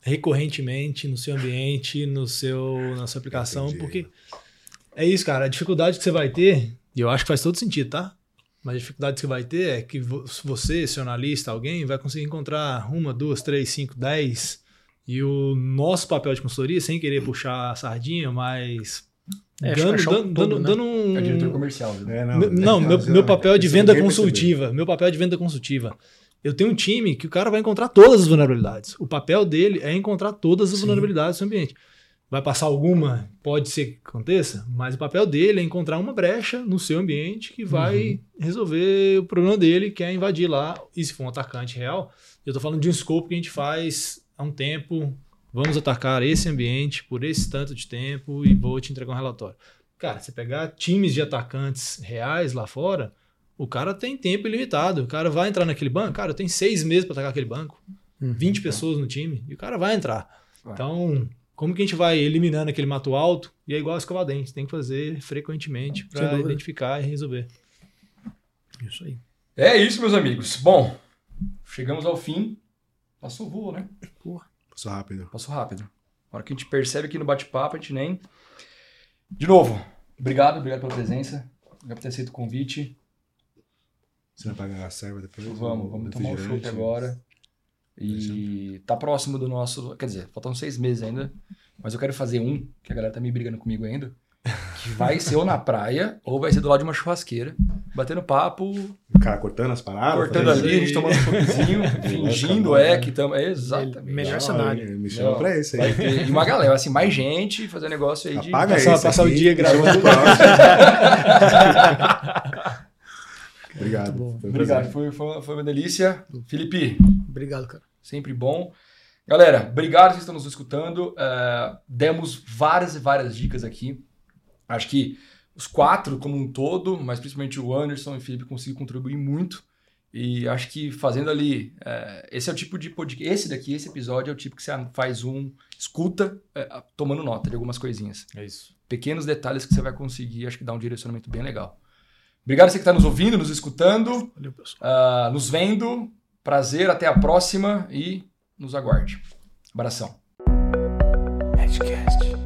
recorrentemente no seu ambiente, no seu, na sua aplicação, Entendi. porque é isso, cara. A dificuldade que você vai ter, e eu acho que faz todo sentido, tá? Mas a dificuldade que você vai ter é que você, seu analista, alguém, vai conseguir encontrar uma, duas, três, cinco, dez. E o nosso papel de consultoria, sem querer puxar a sardinha, mas é, dando, dando, todo, dando, né? dando um. É diretor comercial. É, não, não, meu, meu papel é de venda consultiva. Meu papel é de venda consultiva. Eu tenho um time que o cara vai encontrar todas as vulnerabilidades. O papel dele é encontrar todas as Sim. vulnerabilidades do seu ambiente. Vai passar alguma? Pode ser que aconteça, mas o papel dele é encontrar uma brecha no seu ambiente que vai uhum. resolver o problema dele, que é invadir lá. E se for um atacante real, eu estou falando de um escopo que a gente faz há um tempo. Vamos atacar esse ambiente por esse tanto de tempo e vou te entregar um relatório. Cara, você pegar times de atacantes reais lá fora, o cara tem tempo ilimitado. O cara vai entrar naquele banco. Cara, tem seis meses para atacar aquele banco. Uhum, 20 pessoas no time. E o cara vai entrar. Vai. Então, como que a gente vai eliminando aquele mato alto? E é igual a escovar dente. Tem que fazer frequentemente para identificar e resolver. Isso aí. É isso, meus amigos. Bom, chegamos ao fim. Passou voo, né? Porra. Passou rápido. Passou rápido. A hora que a gente percebe aqui no bate-papo, a gente nem. De novo, obrigado, obrigado pela presença. Obrigado por ter aceito o convite. Você vai pagar a serva depois? Vamos, vamos tomar um chopp agora. E tá próximo do nosso. Quer dizer, faltam seis meses ainda. Mas eu quero fazer um, que a galera tá me brigando comigo ainda. Que vai ser ou na praia, ou vai ser do lado de uma churrasqueira, batendo papo. O cara cortando as paradas? Cortando ali, a gente tomando um choppzinho, *laughs* fingindo é que estamos. É, exatamente. Melhor cenário. Me chama pra isso aí. Ter, e uma galera, assim, mais gente, fazer negócio aí de. Apaga passar, passar o dia gravando. *laughs* Obrigado. Foi um Obrigado, foi, foi, foi uma delícia. Felipe. Obrigado, cara. Sempre bom. Galera, obrigado que estão nos escutando. Uh, demos várias e várias dicas aqui. Acho que os quatro como um todo, mas principalmente o Anderson e o Felipe conseguiram contribuir muito. E acho que fazendo ali. Uh, esse é o tipo de podcast. Esse daqui, esse episódio, é o tipo que você faz um. Escuta, uh, tomando nota de algumas coisinhas. É isso. Pequenos detalhes que você vai conseguir, acho que dá um direcionamento bem legal. Obrigado a você que está nos ouvindo, nos escutando, Valeu, uh, nos vendo. Prazer, até a próxima e nos aguarde. Abração. Edcast.